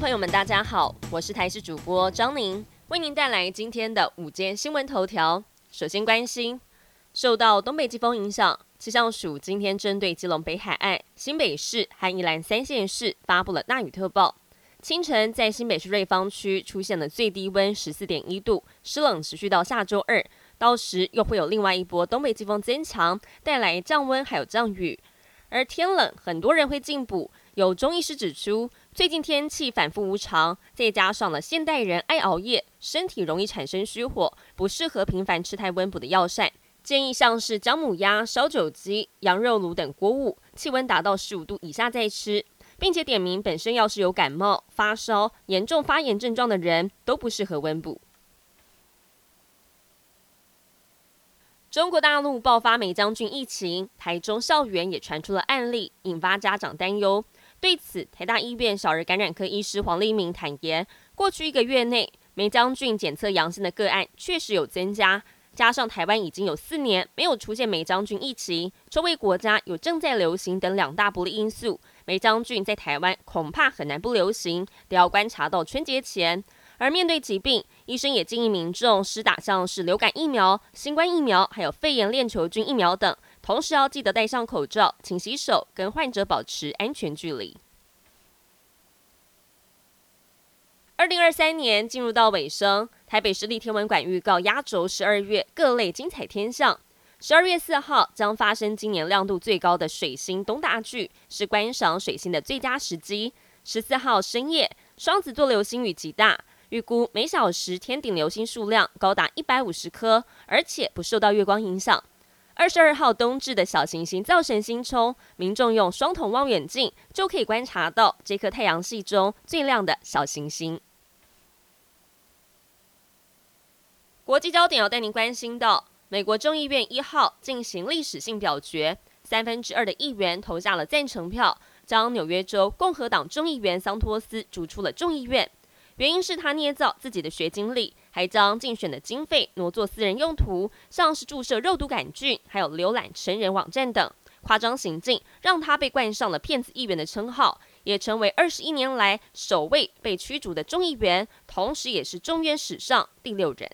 朋友们，大家好，我是台视主播张宁，为您带来今天的午间新闻头条。首先关心，受到东北季风影响，气象署今天针对基隆北海岸、新北市和宜兰三县市发布了大雨特报。清晨在新北市瑞芳区出现了最低温十四点一度，湿冷持续到下周二，到时又会有另外一波东北季风增强，带来降温还有降雨。而天冷，很多人会进补。有中医师指出，最近天气反复无常，再加上了现代人爱熬夜，身体容易产生虚火，不适合频繁吃太温补的药膳。建议像是姜母鸭、烧酒鸡、羊肉炉等锅物，气温达到十五度以下再吃，并且点名本身要是有感冒、发烧、严重发炎症状的人，都不适合温补。中国大陆爆发梅将军疫情，台中校园也传出了案例，引发家长担忧。对此，台大医院小儿感染科医师黄立明坦言，过去一个月内梅将军检测阳性的个案确实有增加，加上台湾已经有四年没有出现梅将军疫情，周围国家有正在流行等两大不利因素，梅将军在台湾恐怕很难不流行，得要观察到春节前。而面对疾病，医生也建议民众施打像是流感疫苗、新冠疫苗，还有肺炎链球菌疫苗等，同时要记得戴上口罩、勤洗手，跟患者保持安全距离。二零二三年进入到尾声，台北市立天文馆预告压轴十二月各类精彩天象。十二月四号将发生今年亮度最高的水星东大距，是观赏水星的最佳时机。十四号深夜，双子座流星雨极大。预估每小时天顶流星数量高达一百五十颗，而且不受到月光影响。二十二号冬至的小行星造神星冲，民众用双筒望远镜就可以观察到这颗太阳系中最亮的小行星。国际焦点要带您关心到，美国众议院一号进行历史性表决，三分之二的议员投下了赞成票，将纽约州共和党众议员桑托斯逐出了众议院。原因是他捏造自己的学经历，还将竞选的经费挪作私人用途，像是注射肉毒杆菌，还有浏览成人网站等夸张行径，让他被冠上了骗子议员的称号，也成为二十一年来首位被驱逐的众议员，同时也是众院史上第六人。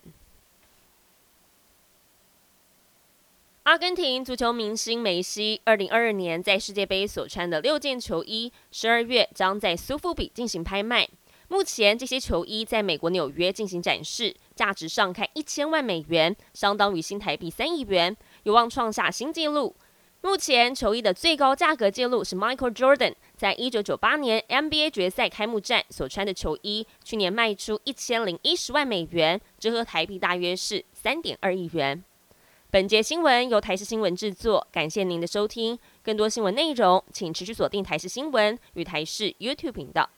阿根廷足球明星梅西，二零二二年在世界杯所穿的六件球衣，十二月将在苏富比进行拍卖。目前这些球衣在美国纽约进行展示，价值上看一千万美元，相当于新台币三亿元，有望创下新纪录。目前球衣的最高价格记录是 Michael Jordan 在一九九八年 NBA 决赛开幕战所穿的球衣，去年卖出一千零一十万美元，折合台币大约是三点二亿元。本节新闻由台视新闻制作，感谢您的收听。更多新闻内容，请持续锁定台视新闻与台视 YouTube 频道。